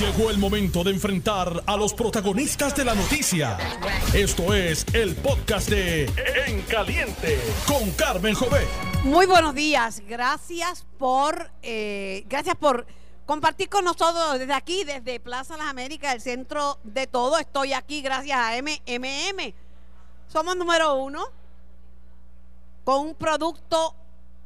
Llegó el momento de enfrentar a los protagonistas de la noticia. Esto es el podcast de En Caliente con Carmen Jové. Muy buenos días, gracias por, eh, gracias por compartir con nosotros desde aquí, desde Plaza Las Américas, el centro de todo. Estoy aquí gracias a MMM. Somos número uno con un producto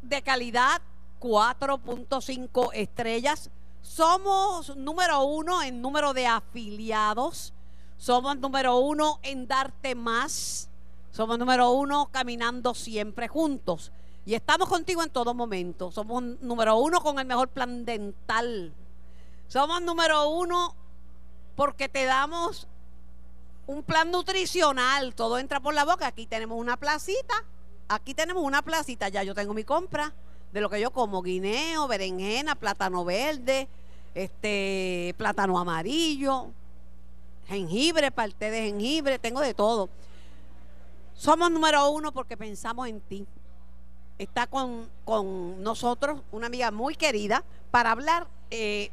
de calidad 4.5 estrellas. Somos número uno en número de afiliados. Somos número uno en darte más. Somos número uno caminando siempre juntos. Y estamos contigo en todo momento. Somos número uno con el mejor plan dental. Somos número uno porque te damos un plan nutricional. Todo entra por la boca. Aquí tenemos una placita. Aquí tenemos una placita. Ya yo tengo mi compra de lo que yo como, guineo, berenjena, plátano verde, este, plátano amarillo, jengibre, parte de jengibre, tengo de todo. Somos número uno porque pensamos en ti. Está con, con nosotros una amiga muy querida para hablar eh,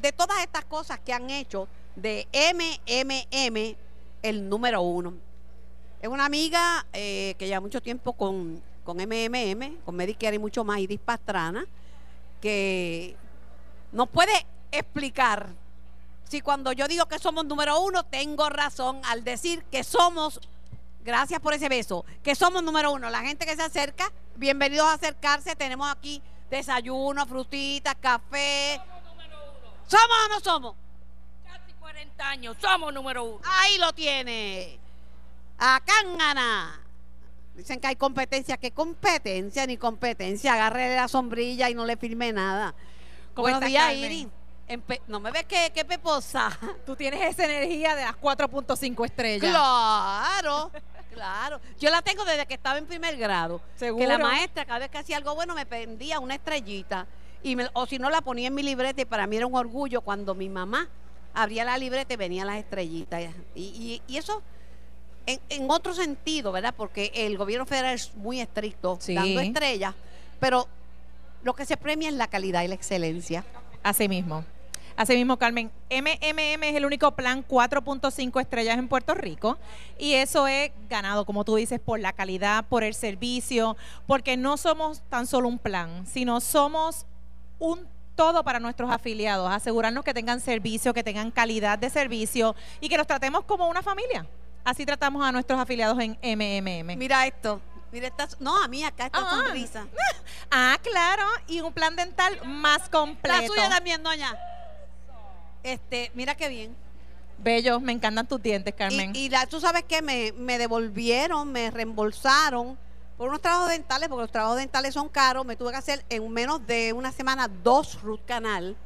de todas estas cosas que han hecho de MMM el número uno. Es una amiga eh, que lleva mucho tiempo con, con MMM, con Medicare y mucho más, Iris Pastrana, que nos puede explicar si cuando yo digo que somos número uno, tengo razón al decir que somos, gracias por ese beso, que somos número uno. La gente que se acerca, bienvenidos a acercarse. Tenemos aquí desayuno, frutitas, café. ¿Somos o no somos? Casi 40 años, somos número uno. Ahí lo tiene. Acá gana. Dicen que hay competencia. ¿Qué competencia? Ni competencia. Agarre la sombrilla y no le firme nada. ¿Cómo Buenos días? Iris. No me ves que, que peposa. Tú tienes esa energía de las 4.5 estrellas. Claro, claro. Yo la tengo desde que estaba en primer grado. Seguro. Que la maestra, cada vez que hacía algo bueno, me prendía una estrellita. Y me- o si no, la ponía en mi libreta. Y para mí era un orgullo cuando mi mamá abría la libreta y venían las estrellitas. Y, y- y eso en, en otro sentido, ¿verdad? Porque el gobierno federal es muy estricto Sí. dando estrellas. Pero lo que se premia es la calidad y la excelencia. Así mismo. Así mismo, Carmen. MMM es el único plan 4.5 estrellas en Puerto Rico y eso es ganado, como tú dices, por la calidad, por el servicio, porque no somos tan solo un plan, sino somos un todo para nuestros afiliados, asegurarnos que tengan servicio, que tengan calidad de servicio y que los tratemos como una familia. Así tratamos a nuestros afiliados en MMM. Mira esto. Mira esta. No, a mí acá esta Ah. sonrisa. Ah, claro, y un plan dental más completo. La suya también, doña. Este, mira qué bien. Bellos, me encantan tus dientes, Carmen. Y, y la, tú sabes que me, me devolvieron, me reembolsaron por unos trabajos dentales, porque los trabajos dentales son caros. Me tuve que hacer en menos de una semana dos root canal.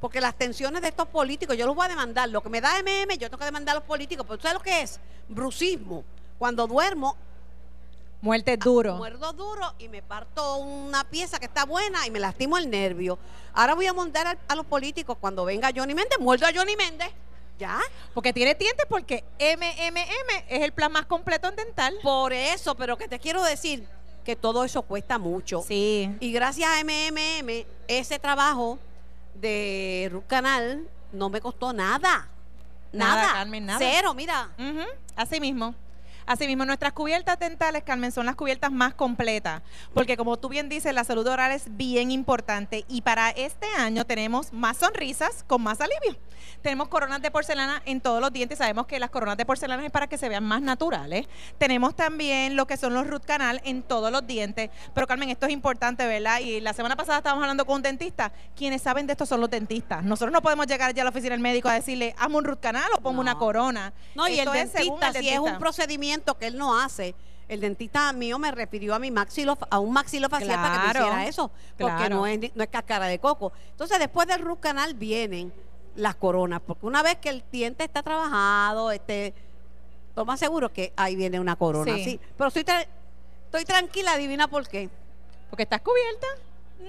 Porque las tensiones de estos políticos, yo los voy a demandar. Lo que me da MM, yo tengo que demandar a los políticos. Pero ¿tú sabes lo que es? Brucismo. Cuando duermo, Muerte duro. muerdo duro y me parto una pieza que está buena y me lastimo el nervio. Ahora voy a montar a, a los políticos cuando venga Johnny Méndez, muerdo a Johnny Méndez. ¿Ya? Porque tiene dientes porque MMM es el plan más completo en dental. Por eso, pero que te quiero decir que todo eso cuesta mucho. Sí. Y gracias a MMM, ese trabajo de Root Canal no me costó nada. Nada, Nada. Carmen, nada. Cero, mira. Así mismo. Así mismo, nuestras cubiertas dentales, Carmen, son las cubiertas más completas, porque como tú bien dices, la salud oral es bien importante y para este año tenemos más sonrisas con más alivio. Tenemos coronas de porcelana en todos los dientes, sabemos que las coronas de porcelana es para que se vean más naturales. Tenemos también lo que son los root canal en todos los dientes, pero Carmen, esto es importante, ¿verdad? Y la semana pasada estábamos hablando con un dentista, quienes saben de esto son los dentistas. Nosotros no podemos llegar ya a la oficina del médico a decirle, hazme un root canal o ponme No. una corona. No, y el es dentista, el si es un dentista. Que él no hace, el dentista mío me refirió a mi maxilo, a un maxilofacial para que me hiciera eso, porque claro. no es, no es cáscara de coco. Entonces, después del root canal vienen las coronas, porque una vez que el diente está trabajado, este, más seguro que ahí viene una corona, Sí. sí. Pero estoy, tra- estoy tranquila, adivina por qué. Porque estás cubierta.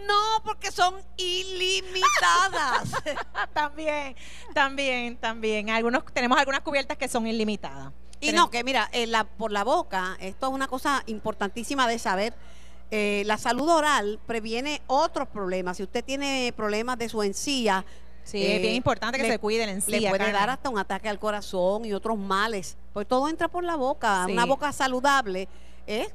No, porque son ilimitadas. también, también, también. Algunos, tenemos algunas cubiertas que son ilimitadas. Y no, que mira, eh, la- por la boca, esto es una cosa importantísima de saber. eh, la salud oral previene otros problemas. Si usted tiene problemas de su encía, Sí, Eh, es bien importante que le- se cuiden en sí. le puede dar hasta un ataque al corazón y otros males. Pues todo entra por la boca. Sí. Una boca saludable es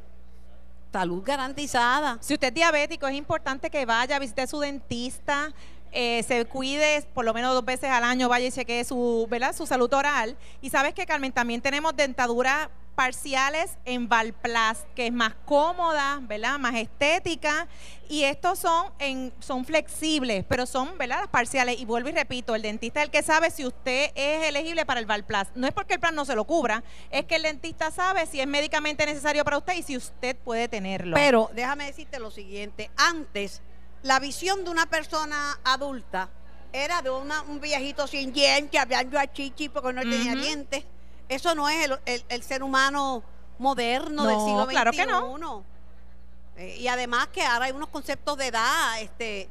salud garantizada. Si usted es diabético, es importante que vaya, visite a su dentista, eh, se cuide por lo menos dos veces al año, vaya y chequee su, ¿verdad? su salud oral. Y sabes que, Carmen, también tenemos dentaduras parciales en Valplast, que es más cómoda, ¿verdad? Más estética. Y estos son, en, son flexibles, pero son, ¿verdad? Las parciales. Y vuelvo y repito, el dentista es el que sabe si usted es elegible para el Valplast. No es porque el plan no se lo cubra, es que el dentista sabe si es médicamente necesario para usted y si usted puede tenerlo. Pero déjame decirte lo siguiente. Antes, la visión de una persona adulta era de una- un viejito sin dientes, hablando a chichi porque no tenía dientes. Eso no es el, el- el ser humano moderno del No, siglo XXI. claro que no. Eh, y además que ahora hay unos conceptos de edad, este,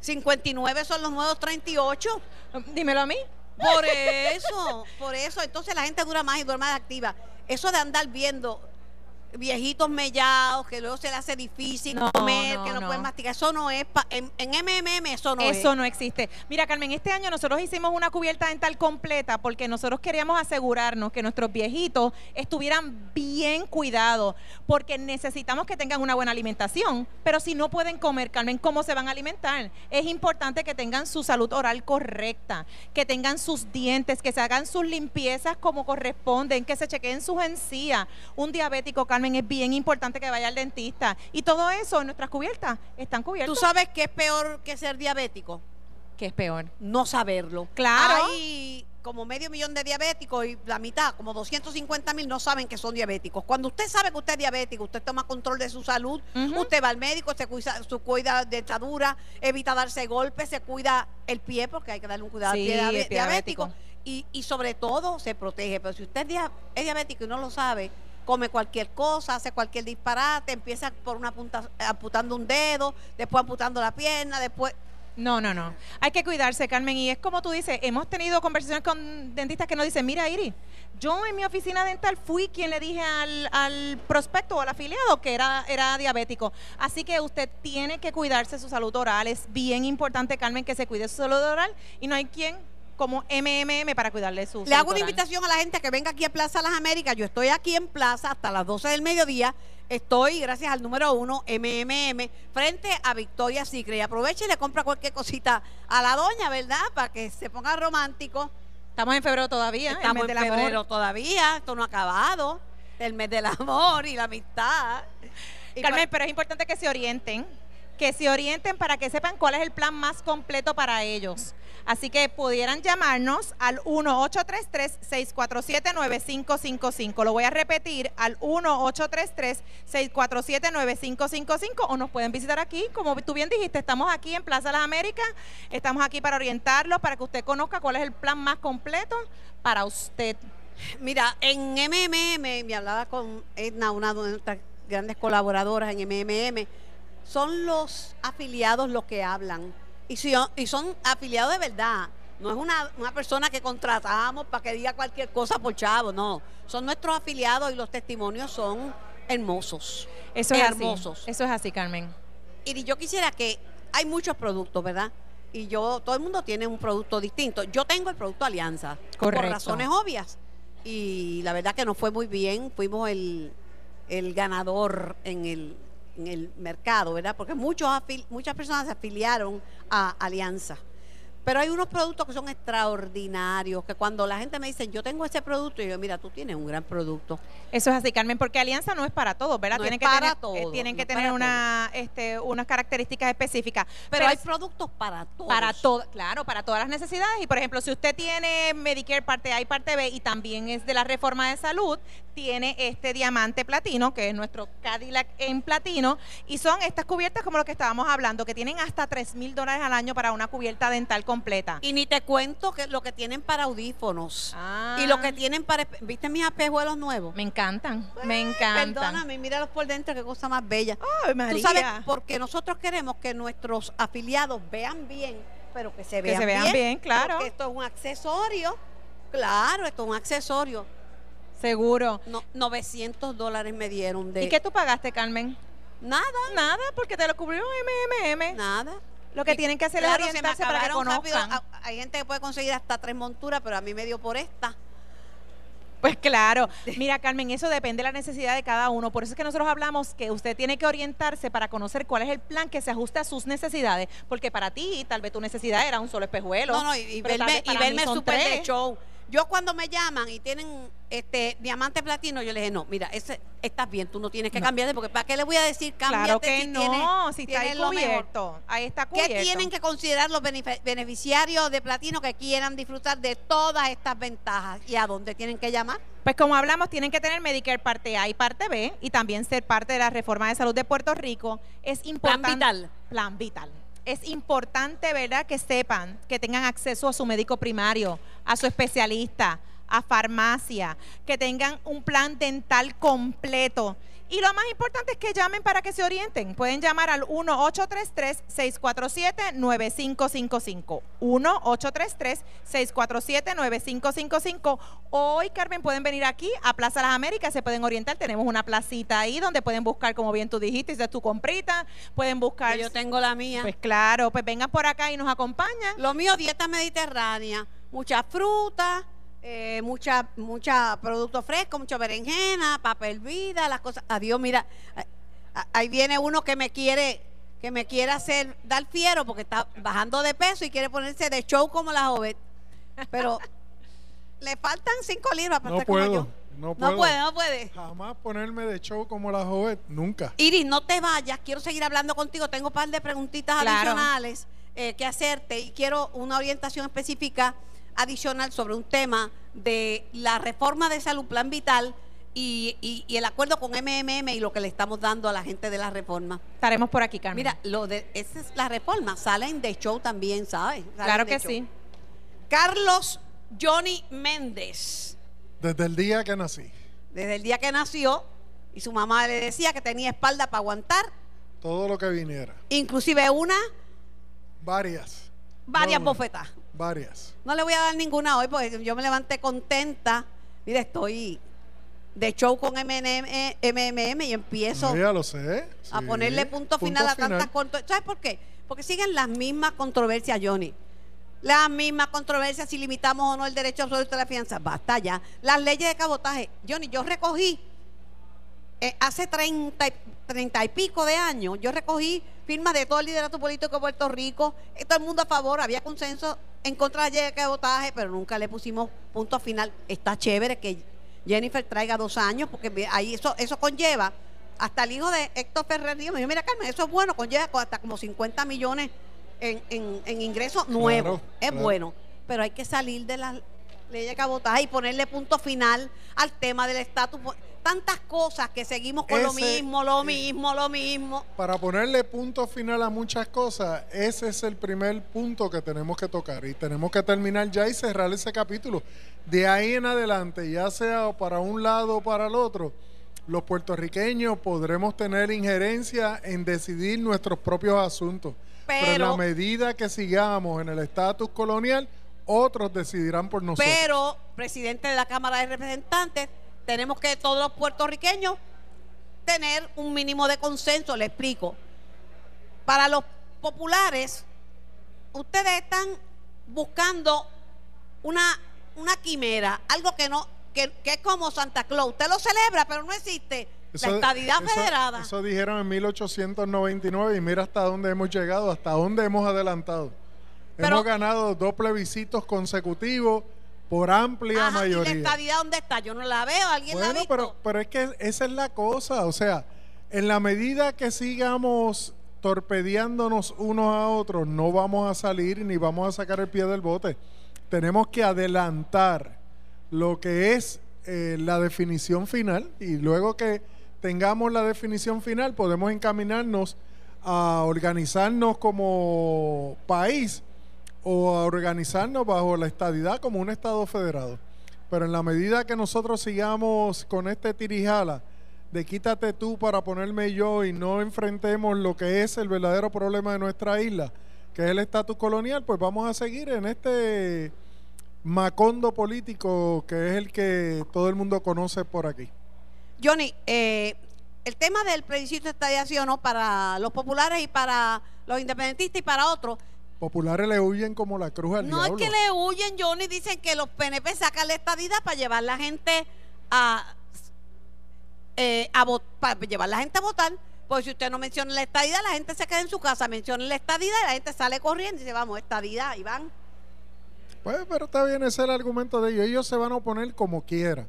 59 son los nuevos 38. Dímelo a mí. Por eso, por eso. Entonces la gente dura más y duerme más activa. Eso de andar viendo viejitos mellados, que luego se le hace difícil No, comer, no, que no, no. pueden masticar, eso no es, pa- en, en MMM eso no Eso es. no existe. Mira, Carmen, este año nosotros hicimos una cubierta dental completa porque nosotros queríamos asegurarnos que nuestros viejitos estuvieran bien cuidados, porque necesitamos que tengan una buena alimentación. Pero si no pueden comer, Carmen, ¿cómo se van a alimentar? Es importante que tengan su salud oral correcta, que tengan sus dientes, que se hagan sus limpiezas como corresponden, que se chequeen sus encías. Un diabético, Carmen, es bien importante que vaya al dentista. Y todo eso en nuestras cubiertas están ¿Tú cubiertos. sabes qué es peor que ser diabético? que es peor? No saberlo. Claro. Hay como medio millón de diabéticos y la mitad, como 250 mil, no saben que son diabéticos. Cuando usted sabe que usted es diabético, usted toma control de su salud, usted va al médico, se cuida, su cuida de dentadura, evita darse golpes, se cuida el pie, porque hay que darle un cuidado Sí, al pie, diabético. diabético. Y, y sobre todo se protege. Pero si usted es diabético y no lo sabe, come cualquier cosa, hace cualquier disparate, empieza por una punta amputando un dedo, después amputando la pierna, después No, no, no. Hay que cuidarse, Carmen. Y es como tú dices, hemos tenido conversaciones con dentistas que nos dicen, mira, Iri, yo en mi oficina dental fui quien le dije al, al prospecto o al afiliado que era, era diabético. Así que usted tiene que cuidarse su salud oral. Es bien importante, Carmen, que se cuide su salud oral. Y no hay quien como MMM para cuidarle su Le hago una invitación a la gente que venga aquí a Plaza Las Américas. Yo estoy aquí en Plaza hasta las 12 del mediodía. Estoy, gracias al número uno, MMM, frente a Victoria Secret. Y aproveche y le compra cualquier cosita a la doña, ¿verdad? Para que se ponga romántico. Estamos en febrero todavía. el Estamos en amor. febrero todavía. Esto no ha acabado. El mes del amor y la amistad. Y Carmen, pa- pero es importante que se orienten, que se orienten para que sepan cuál es el plan más completo para ellos. Así que pudieran llamarnos al 1-833-647-9555. Lo voy a repetir al 1-833-647-9555 o nos pueden visitar aquí. Como tú bien dijiste, estamos aquí en Plaza Las Américas. Estamos aquí para orientarlos, para que usted conozca cuál es el plan más completo para usted. Mira, en MMM, me hablaba con Edna, una de nuestras grandes colaboradoras en MMM, son los afiliados los que hablan. Y, si- y son afiliados de verdad. No es una, una persona que contratamos para que diga cualquier cosa por chavo, no. Son nuestros afiliados y los testimonios son hermosos. Eso es hermosos. así. Eso es así, Carmen. Y yo quisiera que hay muchos productos, ¿verdad? Y yo, todo el mundo tiene un producto distinto. Yo tengo el producto Alianza, Correcto. por razones obvias. Y la verdad que nos fue muy bien, fuimos el, el ganador en el, en el mercado, ¿verdad? Porque muchos muchas personas se afiliaron a Alianza. Pero hay unos productos que son extraordinarios, que cuando la gente me dice, yo tengo ese producto, y yo, mira, tú tienes un gran producto. Eso es así, Carmen, porque Alianza no es para todos, ¿verdad? No tienen es que para tener, eh, tienen no que tener una, este, unas características específicas. Pero, hay es productos para todos. para todo, claro, para todas las necesidades. Y por ejemplo, si usted tiene Medicare parte A y parte B y también es de la reforma de salud, tiene este diamante platino, que es nuestro Cadillac en platino, y son estas cubiertas como lo que estábamos hablando, que tienen hasta 3 mil dólares al año para una cubierta dental completa. Y ni te cuento que lo que tienen para audífonos. Ah. Y lo que tienen para... ¿Viste mis espejuelos nuevos? Me encantan, me encantan. Perdóname, míralos por dentro, qué cosa más bella. Ay, Tú María. sabes, porque nosotros queremos que nuestros afiliados vean bien, pero que se vean se vean bien, claro. Porque esto es un accesorio. Claro, esto es un accesorio. Seguro. No, 900 dólares me dieron de... ¿Y qué tú pagaste, Carmen? Nada, Nada, porque te lo cubrió MMM. nada. Lo que Y tienen que hacer claro, es orientarse para que acabaron rápido. conozcan. Ah, Hay gente que puede conseguir hasta tres monturas, pero a mí me dio por esta. Pues claro. Mira, Carmen, eso depende de la necesidad de cada uno. Por eso es que nosotros hablamos que usted tiene que orientarse para conocer cuál es el plan que se ajuste a sus necesidades. Porque para ti, tal vez tu necesidad era un solo espejuelo. No, no, y, y verme, y verme súper de show. Yo cuando me llaman y tienen este diamante platino, yo les dije, no, mira, ese, estás bien, tú no tienes que No. cambiarte, porque ¿para qué le voy a decir cámbiate Claro que si no, tienes- si está ahí tienes mejor? cubierto. Ahí está cubierto. ¿Qué tienen que considerar los beneficiarios de platino que quieran disfrutar de todas estas ventajas? ¿Y a dónde tienen que llamar? Pues como hablamos, tienen que tener Medicare parte A y parte B y también ser parte de la reforma de salud de Puerto Rico. Es importante. Vital. Plan vital. Es importante, ¿verdad?, que sepan que tengan acceso a su médico primario, a su especialista, a farmacia, que tengan un plan dental completo. Y lo más importante es que llamen para que se orienten. Pueden llamar al 1-833-647-9555. 1-833-647-9555. Hoy, Carmen, pueden venir aquí a Plaza Las Américas, se pueden orientar. Tenemos una placita ahí donde pueden buscar, como bien tú dijiste, es tu comprita. Pueden buscar. Yo tengo la mía. Pues claro, pues vengan por acá y nos acompañan. Lo mío, dieta mediterránea, mucha fruta, eh, mucha, mucha producto fresco, mucha berenjena, papel vida, las cosas. Adiós, mira, ahí viene uno que me quiere, que me quiere hacer dar fiero porque está bajando de peso y quiere ponerse de show como la joven. Pero le faltan cinco libras para No estar como puedo, yo. no No puedo. puede, no puede. Jamás ponerme de show como la joven, nunca. Iris, no te vayas, quiero seguir hablando contigo. Tengo un par de preguntitas Claro. adicionales eh, que hacerte y quiero una orientación específica adicional sobre un tema de la reforma de salud plan vital y, y- y el acuerdo con MMM y lo que le estamos dando a la gente de la reforma. Estaremos por aquí, Carmen. Mira, lo de esa es la reforma, salen de show también, ¿sabes? Salen claro que show. sí. Carlos Johnny Méndez, Desde el día que nací. desde el día que nació, y su mamá le decía que tenía espalda para aguantar, Todo lo que viniera. inclusive una Varias. varias No, no, bofetas. Varias. No le voy a dar ninguna hoy porque yo me levanté contenta. Mira, estoy de show con MMM y empiezo ya lo sé. a ponerle punto, final a tantas. ¿Sabes por qué? Porque siguen las mismas controversias, Johnny. Las mismas controversias si limitamos o no el derecho absoluto a la fianza. Basta ya. Las leyes de cabotaje. Johnny, yo recogí eh, hace 30, y- 30 y pico de años, yo recogí firmas de todo el liderato político de Puerto Rico, eh, todo el mundo a favor, había consenso en contra de la ley de cabotaje, pero nunca le pusimos punto final. Está chévere que Jennifer traiga dos años, porque ahí eso, eso conlleva, hasta el hijo de Héctor Ferrer dijo, mira Carmen, eso es bueno, conlleva co- hasta como 50 millones en, en- en ingresos nuevos. es claro. bueno, pero hay que salir de las leyes de cabotaje y ponerle punto final al tema del estatus. Tantas cosas que seguimos con lo mismo, lo mismo, lo mismo. Para ponerle punto final a muchas cosas, ese es el primer punto que tenemos que tocar y tenemos que terminar ya y cerrar ese capítulo. De ahí en adelante, ya sea para un lado o para el otro, los puertorriqueños podremos tener injerencia en decidir nuestros propios asuntos. Pero, en Pero- la medida que sigamos en el estatus colonial, otros decidirán por nosotros. Pero, presidente de la Cámara de Representantes, tenemos que todos los puertorriqueños tener un mínimo de consenso, le explico. Para los populares, ustedes están buscando una, una quimera, algo que no, que, que es como Santa Claus. Usted lo celebra, pero no existe. la estadidad eso- federada. Eso dijeron en 1899 y mira hasta dónde hemos llegado, hasta dónde hemos adelantado. Pero- hemos ganado dos plebiscitos consecutivos por amplia Ajá, ¿Y la mayoría. estadidad dónde está? Yo no la veo. ¿Alguien la ha Bueno, visto? pero, pero es que esa es la cosa. O sea, en la medida que sigamos torpedeándonos unos a otros, no vamos a salir ni vamos a sacar el pie del bote. Tenemos que adelantar lo que es eh, la definición final y luego que tengamos la definición final podemos encaminarnos a organizarnos como país o a organizarnos bajo la estadidad como un Estado federado. Pero en la medida que nosotros sigamos con este tirijala de quítate tú para ponerme yo y no enfrentemos lo que es el verdadero problema de nuestra isla, que es el estatus colonial, pues vamos a seguir en este macondo político que es el que todo el mundo conoce por aquí. Johnny, eh, el tema del plebiscito de o no para los populares y para los independentistas y para otros. Populares le huyen como la cruz al No diablo. es que le huyen, Johnny, dicen que los PNP sacan la estadidad para llevar la gente a, eh, a para llevar la gente a votar. Porque si usted no menciona la estadidad, la gente se queda en su casa, menciona la estadidad y la gente sale corriendo y dice, vamos, estadidad, y van. Pues, pero está bien, ese es el argumento de ellos. Ellos se van a oponer como quiera.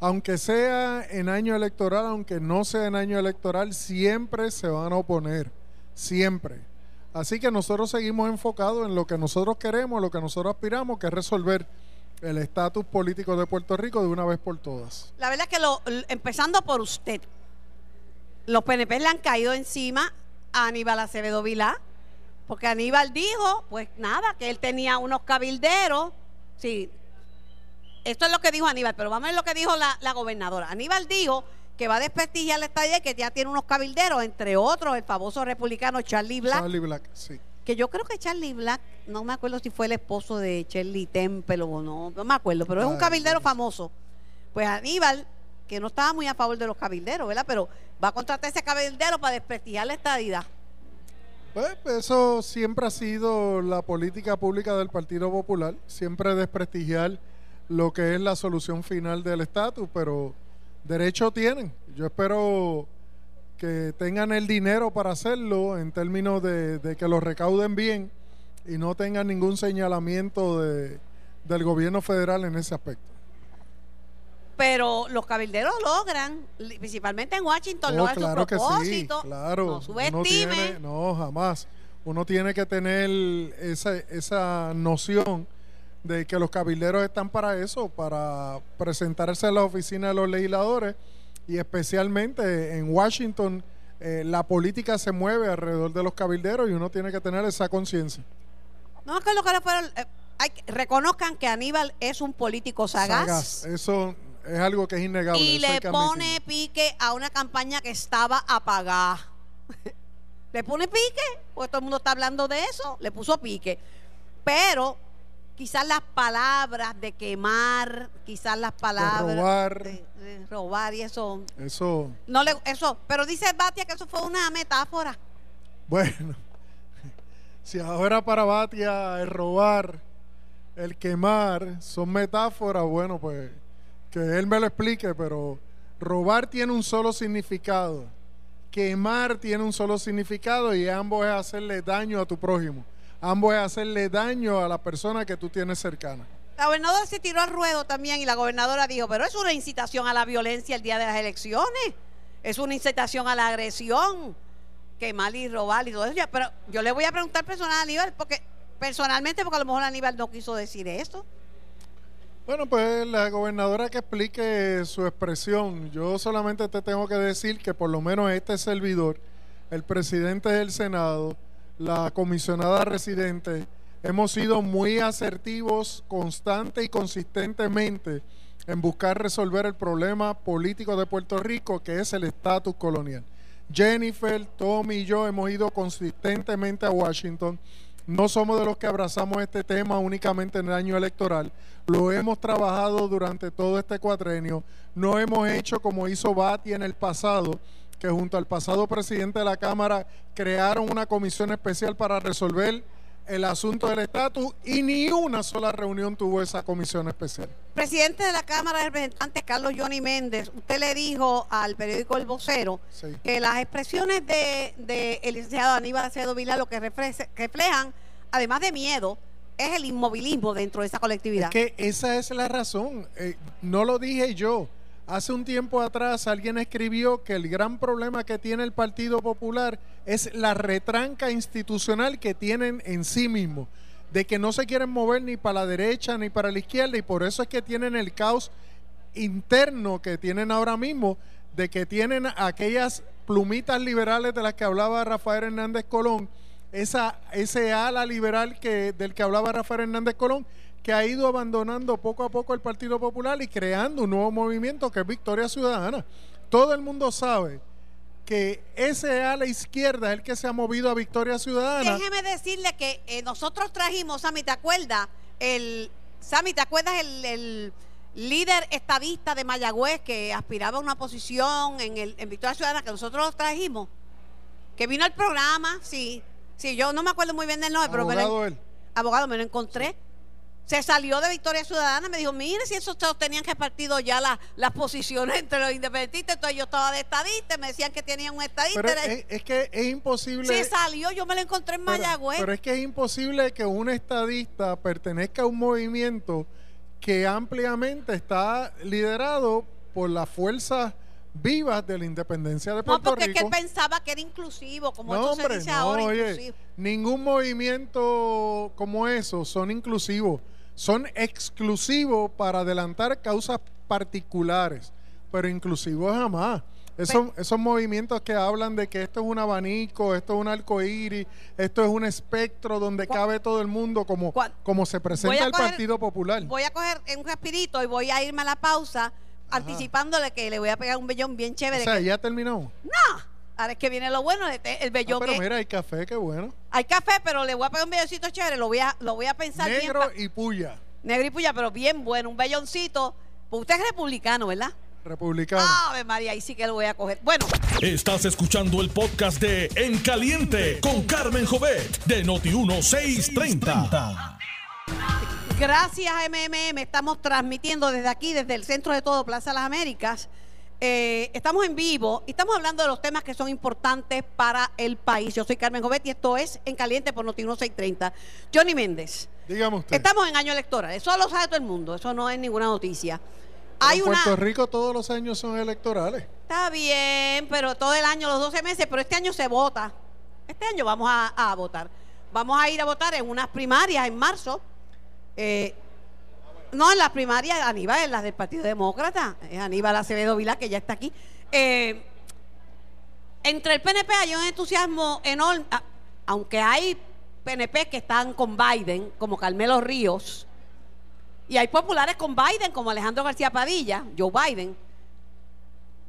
Aunque sea en año electoral, aunque no sea en año electoral, siempre se van a oponer. Siempre. Así que nosotros seguimos enfocados en lo que nosotros queremos, lo que nosotros aspiramos, que es resolver el estatus político de Puerto Rico de una vez por todas. La verdad es que lo, empezando por usted, los PNP le han caído encima a Aníbal Acevedo Vilá, porque Aníbal dijo, pues nada, que él tenía unos cabilderos. Sí, esto es lo que dijo Aníbal, pero vamos a ver lo que dijo la, la gobernadora. Aníbal dijo que va a desprestigiar la estadía y que ya tiene unos cabilderos, entre otros el famoso republicano Charlie Black, Charlie Black, sí. que yo creo que Charlie Black, no me acuerdo si fue el esposo de Shirley Temple o no, no me acuerdo, pero es un Ay, cabildero famoso. Pues Aníbal, que no estaba muy a favor de los cabilderos, ¿verdad? Pero va a contratar ese cabildero para desprestigiar la estadidad. Pues eso siempre ha sido la política pública del Partido Popular, siempre desprestigiar lo que es la solución final del estatus, pero derecho tienen. Yo espero que tengan el dinero para hacerlo en términos de, de que lo recauden bien y no tengan ningún señalamiento de- del gobierno federal en ese aspecto. Pero los cabilderos logran, principalmente en Washington, Oh, logran claro su sí, propósito. claro. No Uno subestime. tiene- no, jamás. Uno tiene que tener esa, esa noción de que los cabilderos están para eso, para presentarse a la oficina de los legisladores y especialmente en Washington eh, la política se mueve alrededor de los cabilderos y uno tiene que tener esa conciencia. No, que lo que le fueron, eh, hay que- reconozcan que Aníbal es un político sagaz. Sagaz. Eso es algo que es innegable. y le pone pique a una campaña que estaba apagada. le pone pique, porque todo el mundo está hablando de eso, le puso pique. Pero quizás las palabras de quemar, quizás las palabras robar. de, de robar y eso, Eso, no le, eso, pero dice Batia que eso fue una metáfora. Bueno, si ahora para Batia el robar, el quemar son metáforas, bueno, pues que él me lo explique, pero robar tiene un solo significado, quemar tiene un solo significado y ambos es hacerle daño a tu prójimo, ambos es hacerle daño a la persona que tú tienes cercana. La gobernadora se tiró al ruedo también y la gobernadora dijo, pero es una incitación a la violencia el día de las elecciones, es una incitación a la agresión, quemar y robar y todo eso. Pero yo le voy a preguntar personal a Aníbal, porque personalmente, porque a lo mejor Aníbal no quiso decir eso. Bueno, pues la gobernadora que explique su expresión. Yo solamente te tengo que decir que por lo menos este servidor, el presidente del Senado, la comisionada residente, hemos sido muy asertivos constante y consistentemente en buscar resolver el problema político de Puerto Rico, que es el estatus colonial. Jennifer, Tommy y yo hemos ido consistentemente a Washington. No somos de los que abrazamos este tema únicamente en el año electoral. Lo hemos trabajado durante todo este cuatrenio. No hemos hecho como hizo Bati en el pasado, que junto al pasado presidente de la Cámara crearon una comisión especial para resolver el asunto del estatus y ni una sola reunión tuvo esa comisión especial. Presidente de la Cámara de Representantes, Carlos Johnny Méndez, usted le dijo al periódico El Vocero Sí. que las expresiones de, de el licenciado Aníbal Acevedo Vila lo que refle- reflejan, además de miedo, es el inmovilismo dentro de esa colectividad. Es que esa es la razón. Eh, no lo dije yo. Hace un tiempo atrás alguien escribió que el gran problema que tiene el Partido Popular es la retranca institucional que tienen en sí mismo, de que no se quieren mover ni para la derecha ni para la izquierda y por eso es que tienen el caos interno que tienen ahora mismo, de que tienen aquellas plumitas liberales de las que hablaba Rafael Hernández Colón, esa, ese ala liberal que, del que hablaba Rafael Hernández Colón, que ha ido abandonando poco a poco el Partido Popular y creando un nuevo movimiento que es Victoria Ciudadana. Todo el mundo sabe que ese ala izquierda es el que se ha movido a Victoria Ciudadana. Déjeme decirle que eh, nosotros trajimos, Sammy, ¿te acuerdas? El, Sammy, ¿te acuerdas el, el líder estadista de Mayagüez que aspiraba a una posición en, el, en Victoria Ciudadana que nosotros lo trajimos? Que vino al programa, sí. Sí, yo no me acuerdo muy bien del nombre, pero me lo, Abogado él. abogado, me lo encontré. Se salió de Victoria Ciudadana, me dijo, mire, si esos tenían repartido ya la- las posiciones entre los independentistas, entonces yo estaba de estadista, me decían que tenían un estadista. Pero es, es que es imposible. sí, salió, yo me lo encontré en pero, Mayagüez. pero es que es imposible que un estadista pertenezca a un movimiento que ampliamente está liderado por las fuerzas vivas de la independencia de no, Puerto porque es que él Rico. pensaba que era inclusivo, como no, esto se hombre, dice no, ahora, oye, inclusivo. ningún movimiento como eso son inclusivos, son exclusivos para adelantar causas particulares, pero inclusivos jamás. Esos, esos movimientos que hablan de que esto es un abanico, esto es un arcoíris, esto es un espectro donde cabe todo el mundo, como, como se presenta el coger- Partido Popular. Voy a coger un respirito y voy a irme a la pausa anticipándole que le voy a pegar un bellón bien o chévere. sea, que- ya terminó. ¡No! Ahora es que viene lo bueno, de te- el Ah, bellón pero que- mira, hay café, qué bueno. Hay café, pero le voy a pegar un belloncito chévere, lo voy a, lo voy a pensar bien. Negro y puya, Negro y puya, pero bien bueno, un belloncito. Pues usted es republicano, ¿verdad? republicano. Ave María, ahí sí que lo voy a coger. Bueno, Estás escuchando el podcast de En Caliente con Carmen Jovet de Noti1630. gracias MMM, estamos transmitiendo desde aquí, desde el centro de todo, Plaza Las Américas. Eh, estamos en vivo y estamos hablando de los temas que son importantes para el país. Yo soy Carmen Jovet y esto es En Caliente por Noti1630. Johnny Méndez. Dígame usted. Estamos en año electoral, eso lo sabe todo el mundo, eso no es ninguna noticia. Hay en una, Puerto Rico todos los años son electorales. Está bien, pero todo el año, los 12 meses, pero este año se vota. Este año vamos a, a votar. Vamos a ir a votar en unas primarias en marzo. Eh, no, en las primarias, Aníbal, en las del Partido Demócrata. Es Aníbal Acevedo Vilá, que ya está aquí. Eh, entre el PNP hay un entusiasmo enorme, a- aunque hay PNP que están con Biden, como Carmelo Ríos, y hay populares con Biden, como Alejandro García Padilla, Joe Biden.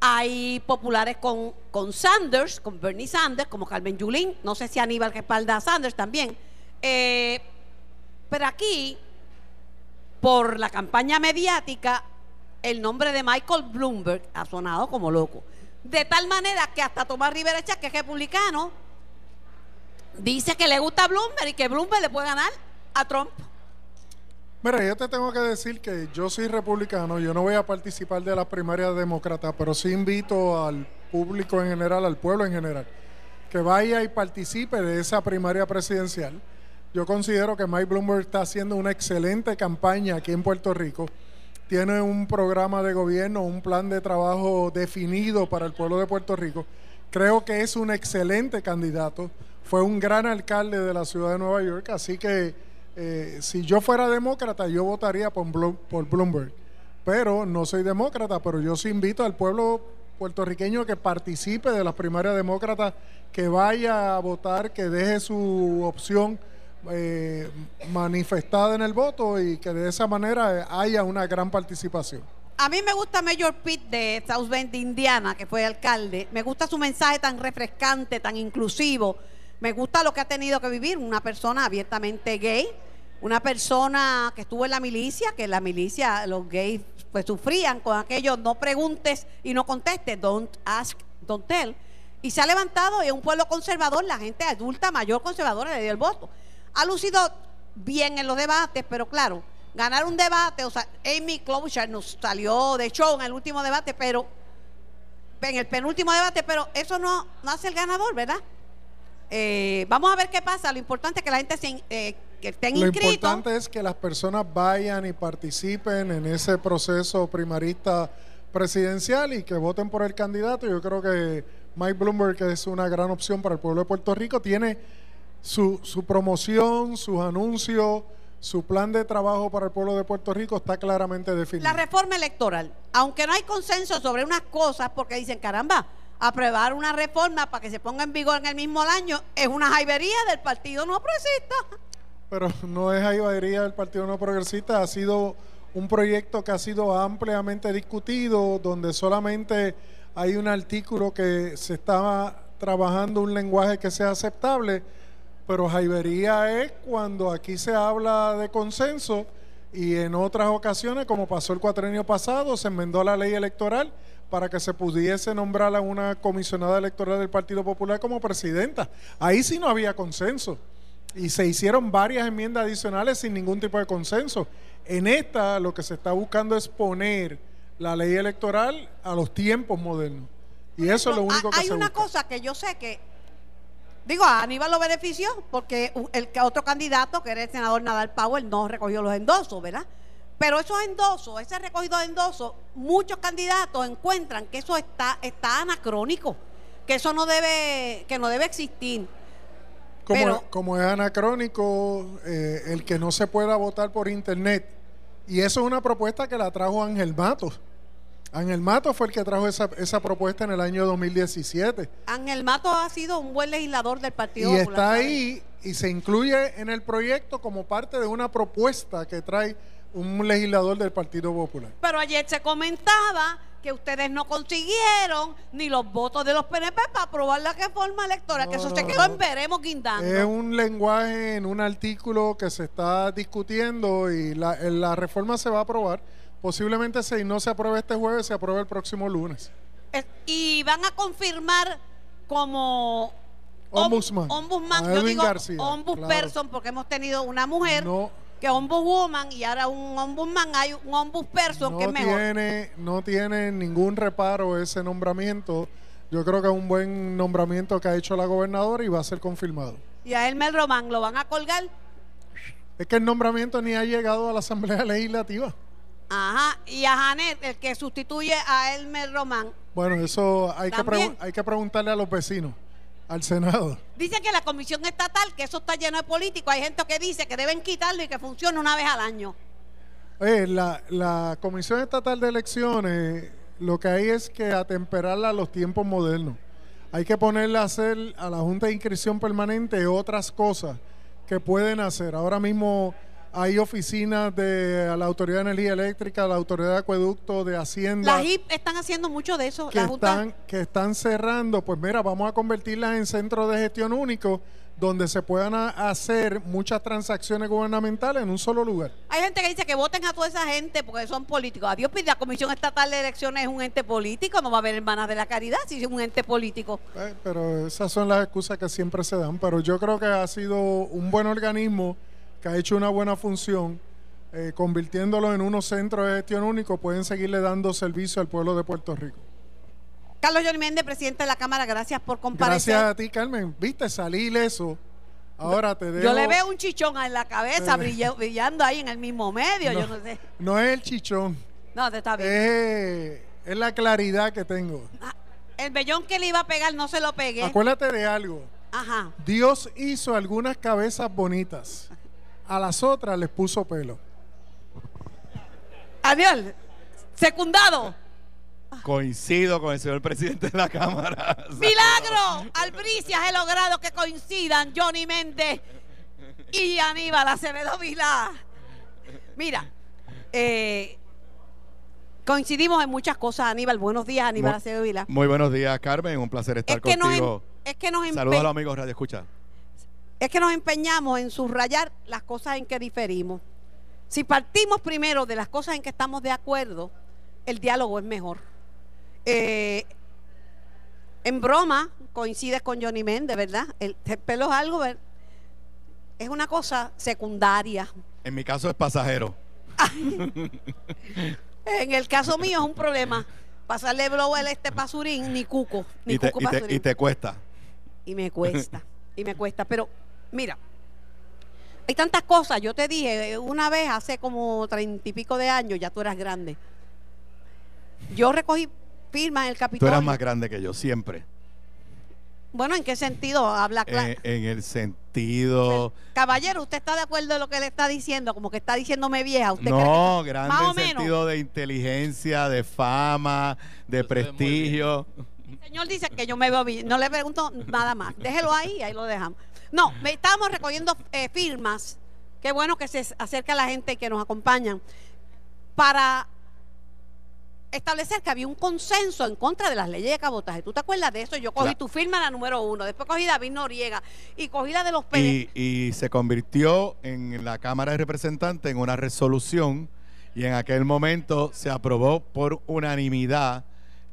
Hay populares con, con Sanders, con Bernie Sanders, como Carmen Yulín. No sé si Aníbal respalda a Sanders también. Eh, pero aquí, por la campaña mediática, el nombre de Michael Bloomberg ha sonado como loco. De tal manera que hasta Tomás Rivera que es republicano, dice que le gusta Bloomberg y que Bloomberg le puede ganar a Trump. Mira, yo te tengo que decir que yo soy republicano, yo no voy a participar de las primarias demócratas, pero sí invito al público en general, al pueblo en general, que vaya y participe de esa primaria presidencial. Yo considero que Mike Bloomberg está haciendo una excelente campaña aquí en Puerto Rico. Tiene un programa de gobierno, un plan de trabajo definido para el pueblo de Puerto Rico. Creo que es un excelente candidato. Fue un gran alcalde de la ciudad de Nueva York, así que eh, si yo fuera demócrata, yo votaría por, por Bloomberg. Pero no soy demócrata, pero yo sí invito al pueblo puertorriqueño que participe de las primarias demócratas, que vaya a votar, que deje su opción eh, manifestada en el voto y que de esa manera eh, haya una gran participación. A mí me gusta Mayor Pitt de South Bend, Indiana, que fue alcalde. Me gusta su mensaje tan refrescante, tan inclusivo. Me gusta lo que ha tenido que vivir una persona abiertamente gay, una persona que estuvo en la milicia, que en la milicia los gays pues sufrían con aquello, no preguntes y no contestes, don't ask, don't tell. Y se ha levantado y es un pueblo conservador, la gente adulta, mayor conservadora le dio el voto. Ha lucido bien en los debates, pero claro, ganar un debate, o sea, Amy Klobuchar nos salió de show en el último debate, pero en el penúltimo debate, pero eso no, no hace el ganador, ¿verdad? Eh, vamos a ver qué pasa. Lo importante es que la gente se, eh, que estén Lo inscritos. importante es que las personas vayan y participen en ese proceso primarista presidencial y que voten por el candidato. Yo creo que Mike Bloomberg es una gran opción para el pueblo de Puerto Rico. Tiene su, su promoción, sus anuncios, su plan de trabajo para el pueblo de Puerto Rico está claramente definido. La reforma electoral, aunque no hay consenso sobre unas cosas, porque dicen, caramba, aprobar una reforma para que se ponga en vigor en el mismo año es una jaibería del Partido No Progresista. Pero no es jaibadería del Partido No Progresista, ha sido un proyecto que ha sido ampliamente discutido, donde solamente hay un artículo que se estaba trabajando un lenguaje que sea aceptable, pero jaibería es cuando aquí se habla de consenso y en otras ocasiones, como pasó el cuatrenio pasado, se enmendó la ley electoral para que se pudiese nombrar a una comisionada electoral del Partido Popular como presidenta. Ahí sí no había consenso y se hicieron varias enmiendas adicionales sin ningún tipo de consenso. En esta lo que se está buscando es poner la ley electoral a los tiempos modernos. Y eso es lo único que Hay se una busca. cosa que yo sé que, digo, a Aníbal lo benefició porque el otro candidato, que era el senador Nadal Powell, no recogió los endosos, ¿verdad? Pero esos endosos, ese recogido de endosos, muchos candidatos encuentran que eso está, está anacrónico, que eso no debe, que no debe existir. Como, Pero- como es anacrónico eh, el que no se pueda votar por internet. Y eso es una propuesta que la trajo Ángel Matos. Ángel Matos fue el que trajo esa, esa propuesta en el año 2017. Ángel Mato ha sido un buen legislador del Partido Y Popular. está ¿sabes? ahí y se incluye en el proyecto como parte de una propuesta que trae un legislador del Partido Popular. Pero ayer se comentaba que ustedes no consiguieron ni los votos de los PNP para aprobar la reforma electoral, que eso se quedó en veremos guindando. Es un lenguaje en un artículo que se está discutiendo y la, la reforma se va a aprobar. Posiblemente si no se apruebe este jueves, se apruebe el próximo lunes. Es- y van a confirmar como om- Ombudsman. ombudsman, yo digo García, ombudsperson porque hemos tenido una mujer No, que ombudswoman y ahora un ombudsman, hay un ombudsperson que es no mejor. tiene, no tiene ningún reparo ese nombramiento. Yo creo que es un buen nombramiento que ha hecho la gobernadora y va a ser confirmado. Y a Elmer Román lo van a colgar. Es que el nombramiento ni ha llegado a la Asamblea Legislativa. Ajá. Y a Janet, el que sustituye a Elmer Román. Bueno, eso hay que, También. hay que preguntarle a los vecinos, al Senado. Dicen que la comisión estatal, que eso está lleno de políticos, hay gente que dice que deben quitarlo y que funcione una vez al año. La, la Comisión Estatal de Elecciones lo que hay es que atemperarla a los tiempos modernos. Hay que ponerle a hacer a la Junta de Inscripción Permanente otras cosas que pueden hacer. Ahora mismo hay oficinas de la Autoridad de Energía Eléctrica, la Autoridad de Acueducto, de Hacienda. Las HIP están haciendo mucho de eso. que la están, que están cerrando, pues mira, vamos a convertirlas en centros de gestión único donde se puedan hacer muchas transacciones gubernamentales en un solo lugar. Hay gente que dice que voten a toda esa gente porque son políticos. Adiós, pues la Comisión Estatal de Elecciones es un ente político, no va a haber hermanas de la caridad si es un ente político. Eh, pero esas son las excusas que siempre se dan. Pero yo creo que ha sido un buen organismo que ha hecho una buena función. eh, convirtiéndolo en unos centros de gestión único, pueden seguirle dando servicio al pueblo de Puerto Rico. Carlos Johnny Méndez, presidente de la Cámara, gracias por comparecer. Gracias a ti, Carmen. Viste, salí ileso. Ahora te dejo. Yo le veo un chichón en la cabeza Eh. brilla- brillando ahí en el mismo medio, no, yo no sé. no es el chichón, No, te está bien. es, es la claridad que tengo. Ah, El vellón que le iba a pegar no se lo pegué. Acuérdate de algo. Ajá. Dios hizo algunas cabezas bonitas. A las otras les puso pelo. Adiós. Secundado. Coincido con el señor presidente de la Cámara. Milagro. Albricias he logrado que coincidan Johnny Méndez y Aníbal Acevedo Vilá. Mira, eh, coincidimos en muchas cosas, Aníbal. Buenos días, Aníbal Acevedo Vilá. Muy buenos días, Carmen. Un placer estar Es que, nos, em- contigo. es, que nos Saludos a los amigos Radio Escucha. Es que nos empeñamos en subrayar las cosas en que diferimos. Si partimos primero de las cosas en que estamos de acuerdo, el diálogo es mejor. Eh, en broma, coincides con Johnny Méndez, ¿verdad? El, el pelo es algo, ver- es una cosa secundaria. En mi caso es pasajero. En el caso mío es un problema. Pasarle blower a este pasurín, ni cuco, ni Y te, cuco y, te, y te cuesta. y me cuesta, y me cuesta. Pero mira, hay tantas cosas. Yo te dije eh, una vez, hace como treinta y pico de años, ya tú eras grande. Yo recogí firmas en el Tú Capitolio. eras más grande que yo, siempre. Bueno, ¿en qué sentido? Habla claro. En, en el sentido. Caballero, ¿usted está de acuerdo en lo que le está diciendo? Como que está diciéndome vieja. ¿Usted cree No, que- grande en menos. sentido de inteligencia, de fama, de prestigio. El señor dice que yo me veo bien. No le pregunto nada más. Déjelo ahí, ahí lo dejamos. No, me- estábamos recogiendo eh, firmas. Qué bueno que se acerca la gente que nos acompañan. Para establecer que había un consenso en contra de las leyes de cabotaje. ¿Tú te acuerdas de eso? Yo cogí tu firma, la número uno, después cogí David Noriega y cogí la de los. Y, y se convirtió en la Cámara de Representantes en una resolución y en aquel momento se aprobó por unanimidad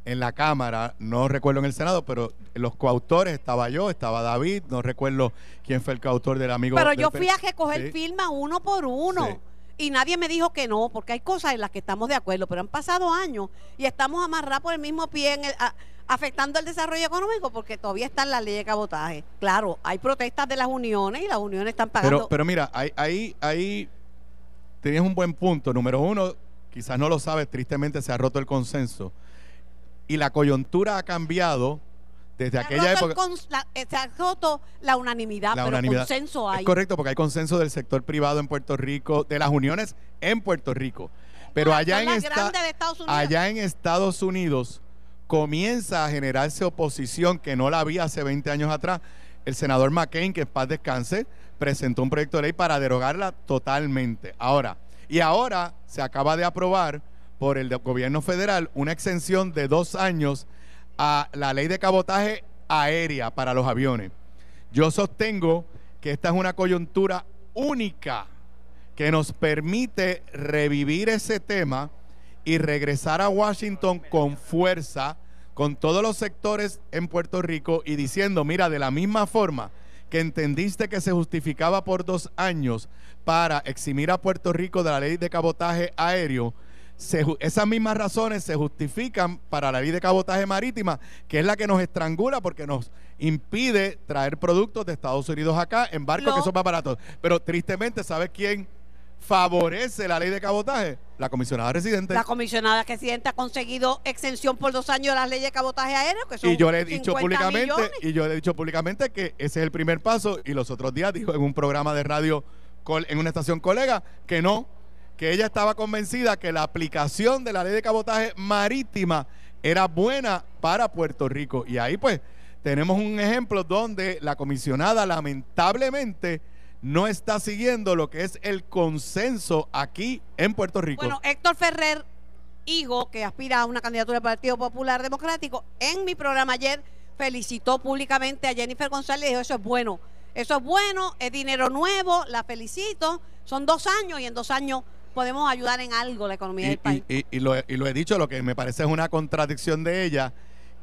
en la Cámara, no recuerdo en el Senado, pero los coautores, estaba yo, estaba David, no recuerdo quién fue el coautor del amigo. Pero del yo fui a recoger Sí. firmas uno por uno. Sí. Y nadie me dijo que no, porque hay cosas en las que estamos de acuerdo, pero han pasado años y estamos amarrados por el mismo pie, en el- a- afectando el desarrollo económico, porque todavía están las leyes de cabotaje. Claro, hay protestas de las uniones y las uniones están pagando. Pero, pero mira, ahí, ahí, ahí tenías un buen punto. Número uno, quizás no lo sabes, tristemente se ha roto el consenso. Y la coyuntura ha cambiado desde Se aquella época. la- eh, se ha roto la unanimidad, La pero unanimidad. consenso hay. Es correcto, porque hay consenso del sector privado en Puerto Rico, de las uniones en Puerto Rico. Pero allá en, esta- allá en Estados Unidos comienza a generarse oposición que no la había hace 20 años atrás. El senador McCain, que en paz descanse, presentó un proyecto de ley para derogarla totalmente. Ahora, y ahora se acaba de aprobar por el gobierno federal una exención de dos años a la ley de cabotaje aérea para los aviones. Yo sostengo que esta es una coyuntura única que nos permite revivir ese tema y regresar a Washington con fuerza, con todos los sectores en Puerto Rico y diciendo, mira, de la misma forma que entendiste que se justificaba por dos años para eximir a Puerto Rico de la ley de cabotaje aéreo, se esas mismas razones se justifican para la ley de cabotaje marítima, que es la que nos estrangula porque nos impide traer productos de Estados Unidos acá en barcos que son más baratos. Pero tristemente, ¿sabes quién favorece la ley de cabotaje? La comisionada residente. La comisionada residente ha conseguido exención por dos años de las leyes de cabotaje aéreo, que son y yo le he dicho 50 públicamente, millones. y yo le he dicho públicamente que ese es el primer paso. Y los otros días dijo en un programa de radio en una estación colega que no, que ella estaba convencida que la aplicación de la ley de cabotaje marítima era buena para Puerto Rico. Y ahí pues tenemos un ejemplo donde la comisionada lamentablemente no está siguiendo lo que es el consenso aquí en Puerto Rico. Bueno, Héctor Ferrer, hijo que aspira a una candidatura del Partido Popular Democrático, en mi programa ayer felicitó públicamente a Jennifer González y dijo, eso es bueno, eso es bueno, es dinero nuevo, la felicito, son dos años y en dos años podemos ayudar en algo la economía y, del país. y- y- lo, he- y lo he dicho, lo que me parece es una contradicción de ella,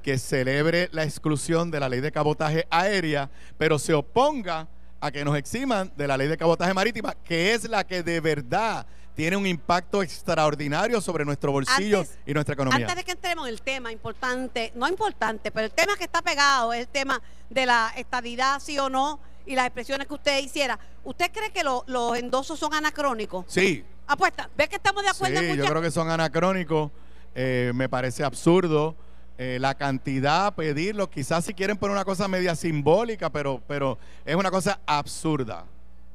que celebre la exclusión de la ley de cabotaje aérea, pero se oponga a que nos eximan de la ley de cabotaje marítima, que es la que de verdad tiene un impacto extraordinario sobre nuestro bolsillo Antes- y nuestra economía. Antes de que entremos en el tema importante, no importante, pero el tema que está pegado es el tema de la estadidad, sí o no, y las expresiones que usted hiciera. ¿Usted cree que lo- los endosos son anacrónicos? Sí, Apuesta, ¿ves que estamos de acuerdo en Sí, yo creo que son anacrónicos. eh, me parece absurdo. eh, la cantidad, pedirlo, quizás si quieren poner una cosa media simbólica, pero, pero es una cosa absurda.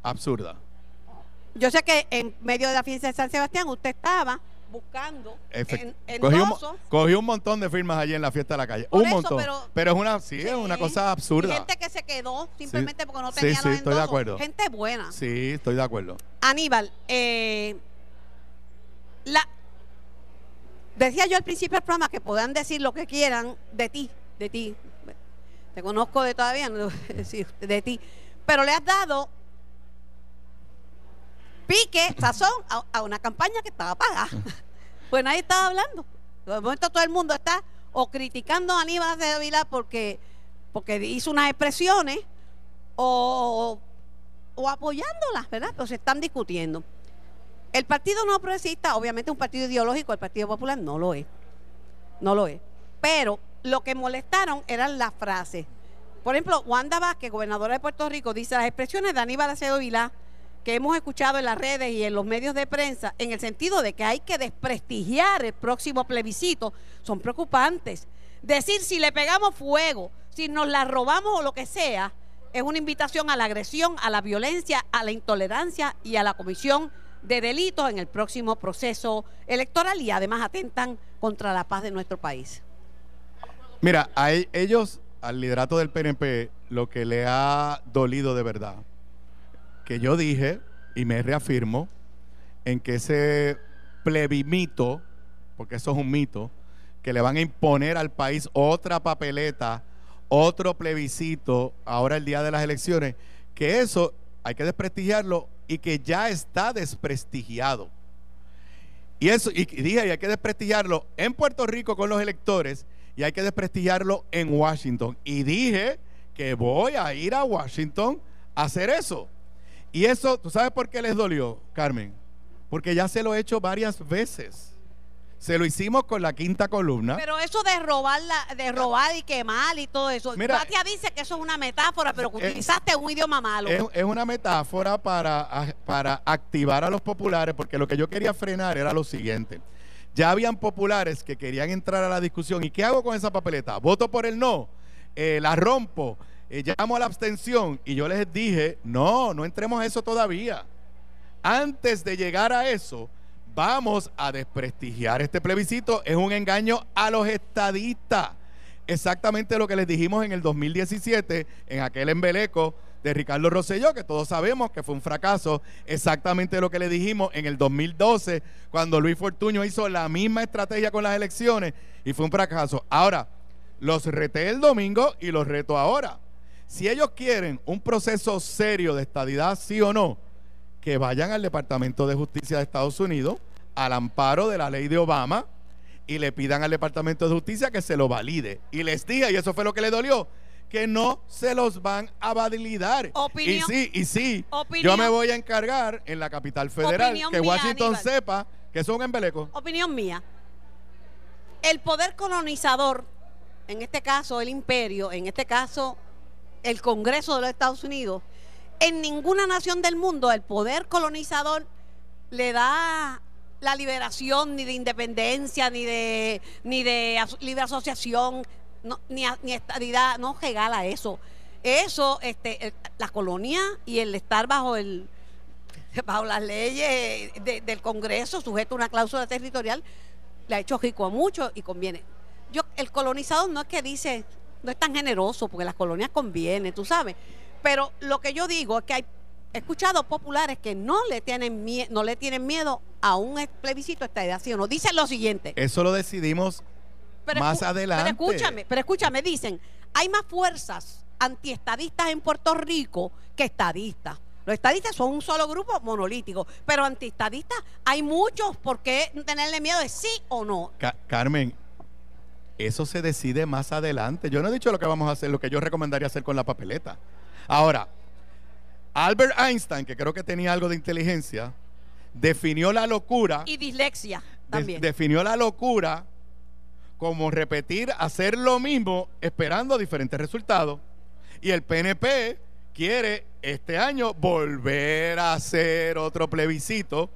Absurda. Yo sé que en medio de la fiesta de San Sebastián usted estaba buscando Efect- en, cogí, un, cogí un montón de firmas allí en la fiesta de la calle. Por un eso, montón. pero- Pero, es una, sí, es una cosa absurda. gente que se quedó simplemente porque no tenía sí, los estoy de acuerdo. Gente buena. Sí, estoy de acuerdo. Aníbal, eh, la, decía yo al principio del programa que puedan decir lo que quieran de ti, de ti. Te conozco de todavía, no de ti. Pero le has dado pique, sazón a, a una campaña que estaba pagada. Pues nadie estaba hablando. De momento todo el mundo está o criticando a Aníbal Acevedo Vilá porque, porque hizo unas expresiones o, o apoyándolas, ¿verdad? Pero se están discutiendo. El Partido No Progresista, obviamente es un partido ideológico, el Partido Popular no lo es. No lo es. Pero lo que molestaron eran las frases. Por ejemplo, Wanda Vázquez, gobernadora de Puerto Rico, dice las expresiones de Aníbal Acevedo Vilá que hemos escuchado en las redes y en los medios de prensa, en el sentido de que hay que desprestigiar el próximo plebiscito, son preocupantes. Decir si le pegamos fuego, si nos la robamos o lo que sea, es una invitación a la agresión, a la violencia, a la intolerancia y a la comisión de delitos en el próximo proceso electoral y además atentan contra la paz de nuestro país. Mira, a ellos, al liderato del PNP, lo que le ha dolido de verdad, que yo dije y me reafirmo, en que ese plebimito porque eso es un mito, que le van a imponer al país otra papeleta, otro plebiscito, ahora el día de las elecciones, que eso hay que desprestigiarlo y que ya está desprestigiado. Y eso, y dije, y hay que desprestigiarlo en Puerto Rico con los electores y hay que desprestigiarlo en Washington. Y dije que voy a ir a Washington a hacer eso. Y eso, ¿tú sabes por qué les dolió, Carmen? Porque ya se lo he hecho varias veces. Se lo hicimos con la quinta columna. Pero eso de robar, la, de robar y quemar y todo eso. Mira, Katia dice que eso es una metáfora, pero que eh, utilizaste un idioma malo. Es, es una metáfora para, para activar a los populares, porque lo que yo quería frenar era lo siguiente. Ya habían populares que querían entrar a la discusión. ¿Y qué hago con esa papeleta? ¿Voto por el no? Eh, ¿La rompo? Eh, ¿Llamo a la abstención? Y yo les dije, no, no entremos a eso todavía. Antes de llegar a eso, vamos a desprestigiar este plebiscito. Es un engaño a los estadistas. Exactamente lo que les dijimos en el 2017, en aquel embeleco de Ricardo Rosselló, que todos sabemos que fue un fracaso. Exactamente lo que le dijimos en el 2012, cuando Luis Fortuño hizo la misma estrategia con las elecciones y fue un fracaso. Ahora, los reté el domingo y los reto ahora. Si ellos quieren un proceso serio de estadidad, sí o no, que vayan al Departamento de Justicia de Estados Unidos, al amparo de la ley de Obama, y le pidan al Departamento de Justicia que se lo valide. Y les diga, y eso fue lo que le dolió, que no se los van a validar. Opinión- y sí, y sí, Opinión- yo me voy a encargar en la capital federal Opinión que mía, Washington Aníbal. sepa que eso es un embeleco. Opinión mía. El poder colonizador, en este caso el imperio, en este caso el Congreso de los Estados Unidos, en ninguna nación del mundo el poder colonizador le da la liberación ni de independencia, ni de, ni de libre asociación, ni, a- ni estadidad, no regala eso. Eso, este, la colonia y el estar bajo el, bajo las leyes de- del Congreso, sujeto a una cláusula territorial, le ha hecho rico a muchos y conviene. Yo, el colonizador no es que dice, no es tan generoso, porque las colonias conviene, tú sabes. Pero lo que yo digo es que hay he escuchado populares que no le tienen mie- no le tienen miedo a un plebiscito esta edad, ¿sí o no? Dicen lo siguiente. Eso lo decidimos Pero más adelante. Pero escúchame, pero escúchame, dicen, hay más fuerzas antiestadistas en Puerto Rico que estadistas. Los estadistas son un solo grupo monolítico, pero antiestadistas hay muchos. ¿Por qué tenerle miedo de sí o no? Ca- Carmen, eso se decide más adelante. Yo no he dicho lo que vamos a hacer, lo que yo recomendaría hacer con la papeleta. Ahora, Albert Einstein, que creo que tenía algo de inteligencia, definió la locura, Y dislexia de- también. definió la locura como repetir, hacer lo mismo esperando diferentes resultados. Y el PNP quiere este año volver a hacer otro plebiscito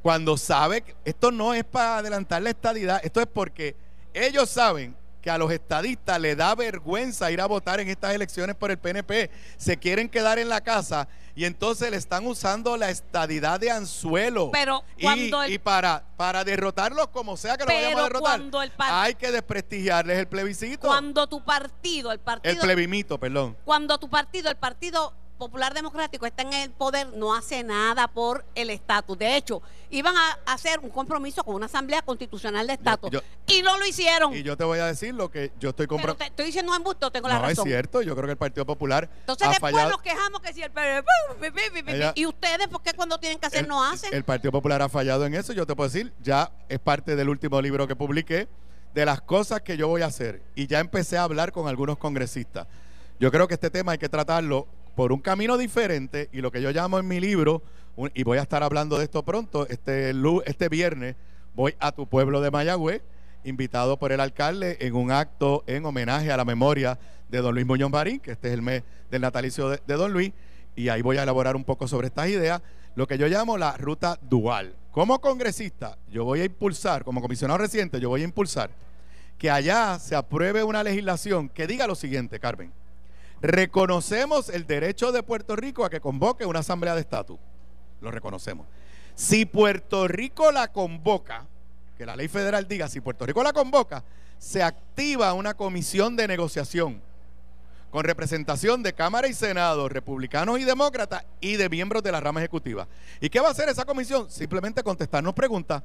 cuando sabe que esto no es para adelantar la estadidad, esto es porque ellos saben que a los estadistas les da vergüenza ir a votar en estas elecciones por el PNP, se quieren quedar en la casa y entonces le están usando la estadidad de anzuelo. Pero Y- cuando el- y, para, para derrotarlos como sea que lo vayamos a derrotar, el hay que desprestigiarles el plebiscito. Cuando tu partido, el el partido, plebimito, perdón. cuando tu partido, el Partido Popular Democrático está en el poder, no hace nada por el estatus. De hecho, iban a hacer un compromiso con una asamblea constitucional de estatus yo- y no lo hicieron. Y yo te voy a decir lo que yo estoy Pero comprando. te estoy diciendo en busto, tengo la No, es razón. cierto. Yo creo que el Partido Popular Entonces ha después fallado. nos quejamos que si el Ella- y ustedes, ¿por qué cuando tienen que hacer el, no hacen? el Partido Popular ha fallado en eso. Yo te puedo decir, ya es parte del último libro que publiqué de las cosas que yo voy a hacer. Y ya empecé a hablar con algunos congresistas. Yo creo que este tema hay que tratarlo por un camino diferente y lo que yo llamo en mi libro, y voy a estar hablando de esto pronto, este, este viernes voy a tu pueblo de Mayagüez, invitado por el alcalde en un acto en homenaje a la memoria de don Luis Muñoz Marín, que este es el mes del natalicio de, de don Luis, y ahí voy a elaborar un poco sobre estas ideas, lo que yo llamo la ruta dual. Como congresista, yo voy a impulsar, como comisionado reciente, yo voy a impulsar que allá se apruebe una legislación que diga lo siguiente, Carmen. Reconocemos el derecho de Puerto Rico a que convoque una asamblea de estatus. Lo reconocemos. Si Puerto Rico la convoca, que la ley federal diga, si Puerto Rico la convoca, se activa una comisión de negociación con representación de Cámara y Senado, republicanos y demócratas, y de miembros de la rama ejecutiva. ¿Y qué va a hacer esa comisión? Simplemente contestarnos preguntas.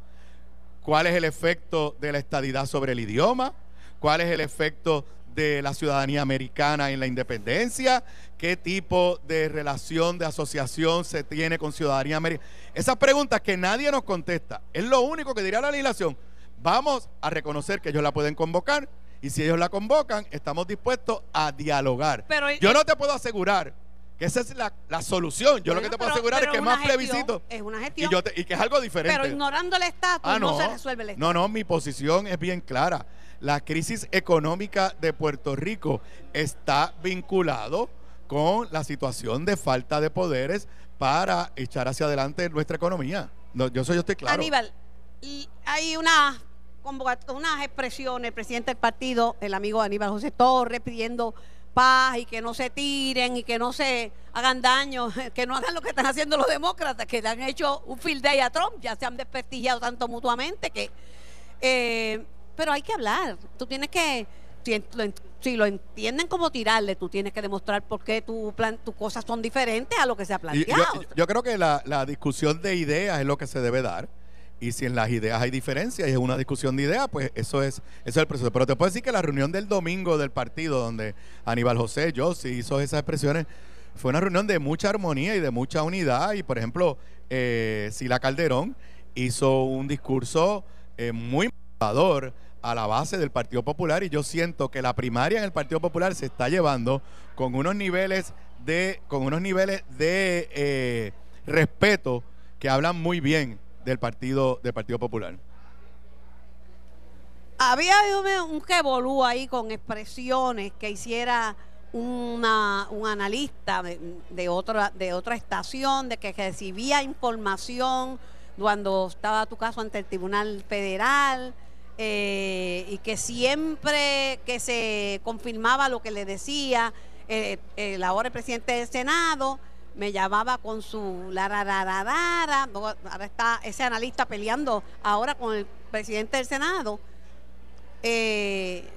cuál es el efecto de la estadidad sobre el idioma, cuál es el efecto de la ciudadanía americana en la independencia, qué tipo de relación de asociación se tiene con ciudadanía americana. Esas preguntas que nadie nos contesta, es lo único que diría la legislación. Vamos a reconocer que ellos la pueden convocar y si ellos la convocan, estamos dispuestos a dialogar. Pero, Yo no te puedo asegurar que esa es la, la solución. Yo lo que te puedo pero- asegurar es que es más gestión, plebiscito es una y, gestión. yo te- y que es algo diferente. Pero ignorando el estatus Ah, no. no. se resuelve el estatus. No, no, mi posición es bien clara. La crisis económica de Puerto Rico está vinculado con la situación de falta de poderes para echar hacia adelante nuestra economía. No, yo soy yo estoy claro. Aníbal, y hay convocat- unas expresiones, el presidente del partido, el amigo Aníbal José Torres, pidiendo paz y que no se tiren y que no se hagan daño, que no hagan lo que están haciendo los demócratas, que le han hecho un field day a Trump, ya se han desprestigiado tanto mutuamente que... eh, pero hay que hablar, tú tienes que... Si, lo en- si lo entienden como tirarle, tú tienes que demostrar por qué tu plan, tus cosas son diferentes a lo que se ha planteado. yo, yo creo que la, la discusión de ideas es lo que se debe dar. Y si en las ideas hay diferencias y es una discusión de ideas, pues eso es, eso es el proceso. Pero te puedo decir que la reunión del domingo del partido, donde Aníbal José, yo sí hizo esas expresiones, fue una reunión de mucha armonía y de mucha unidad. Y por ejemplo, eh, Sila Calderón hizo un discurso eh, muy motivador a la base del Partido Popular y yo siento que la primaria en el Partido Popular se está llevando con unos niveles de con unos niveles de eh, respeto que hablan muy bien del partido del Partido Popular. Había un, un revolú ahí con expresiones que hiciera una, un analista de, de otra, de otra estación, de que recibía información cuando estaba tu caso ante el Tribunal Federal eh, y que siempre que se confirmaba lo que le decía eh, el ahora el presidente del Senado, me llamaba con su la ra. No, ahora está ese analista peleando ahora con el presidente del Senado. Eh,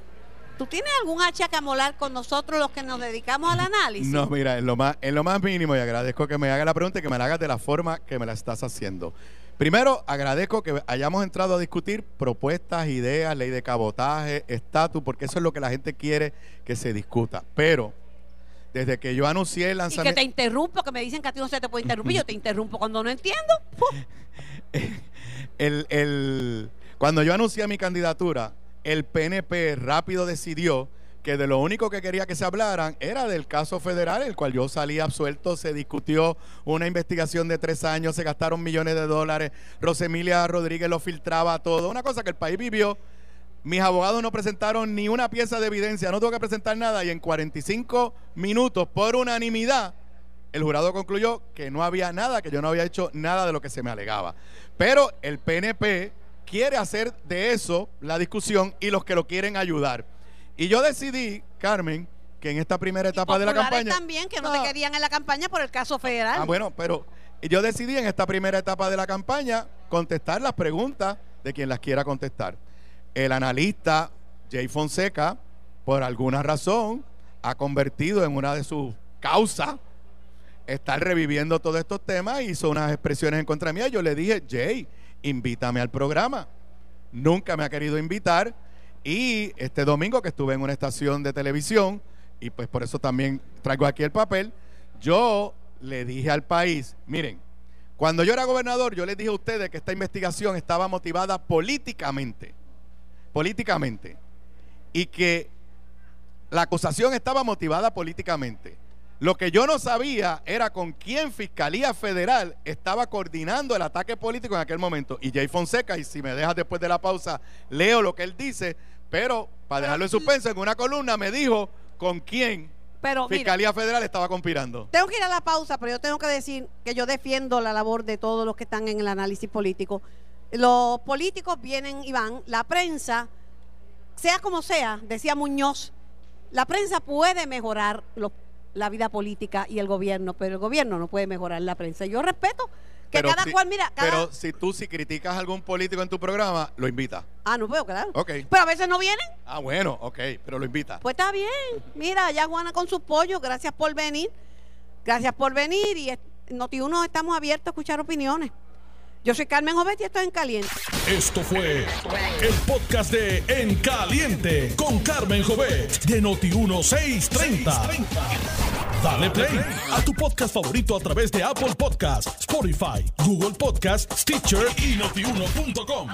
¿Tú tienes algún hacha que amolar con nosotros los que nos dedicamos al análisis? No, mira, en lo más en lo más mínimo y agradezco que me haga la pregunta y que me la hagas de la forma que me la estás haciendo. Primero, agradezco que hayamos entrado a discutir propuestas, ideas, ley de cabotaje, estatus, porque eso es lo que la gente quiere que se discuta. Pero desde que yo anuncié el Y que lanzamiento te interrumpo, que me dicen que a ti no se te puede interrumpir, yo te interrumpo cuando no entiendo. el, el- cuando yo anuncié mi candidatura, el PNP rápido decidió que de lo único que quería que se hablaran era del caso federal, el cual yo salí absuelto, se discutió una investigación de tres años, se gastaron millones de dólares, Rosemilia Rodríguez lo filtraba todo, una cosa que el país vivió. Mis abogados no presentaron ni una pieza de evidencia, no tuve que presentar nada y en 45 minutos, por unanimidad, el jurado concluyó que no había nada, que yo no había hecho nada de lo que se me alegaba. Pero el PNP quiere hacer de eso la discusión y los que lo quieren ayudar. Y yo decidí, Carmen, que en esta primera etapa de la campaña... también, que no, No. te querían en la campaña por el caso federal. Ah, bueno, pero yo decidí en esta primera etapa de la campaña contestar las preguntas de quien las quiera contestar. El analista Jay Fonseca, por alguna razón, ha convertido en una de sus causas estar reviviendo todos estos temas y hizo unas expresiones en contra mía. Yo le dije, Jay, invítame al programa. Nunca me ha querido invitar. Y este domingo que estuve en una estación de televisión, y pues por eso también traigo aquí el papel, yo le dije al país, miren, cuando yo era gobernador, yo les dije a ustedes que esta investigación estaba motivada políticamente, políticamente, y que la acusación estaba motivada políticamente. Lo que yo no sabía era con quién Fiscalía Federal estaba coordinando el ataque político en aquel momento. Y Jay Fonseca, y si me dejas después de la pausa, leo lo que él dice, pero para dejarlo en suspenso, en una columna me dijo con quién Pero mira, Fiscalía Federal estaba conspirando. tengo que ir a la pausa, pero yo tengo que decir que yo defiendo la labor de todos los que están en el análisis político. Los políticos vienen y van, la prensa, sea como sea, decía Muñoz, la prensa puede mejorar los- la vida política y el gobierno, pero el gobierno no puede mejorar la prensa. Yo respeto que Pero cada si- cual, mira, cada... Pero si tú si criticas a algún político en tu programa, lo invitas. ah, no puedo, claro. Ok. Pero a veces no vienen. Ah, bueno, ok, pero lo invitas. Pues está bien. Mira, allá Juana con sus pollos. Gracias por venir. Gracias por venir. Y Noti1 estamos abiertos a escuchar opiniones. Yo soy Carmen Jovet y esto es en caliente. Esto fue el podcast de En Caliente con Carmen Jovet de Noti1630. Dale play a tu podcast favorito a través de Apple Podcasts, Spotify, Google Podcasts, Stitcher y notiuno.com.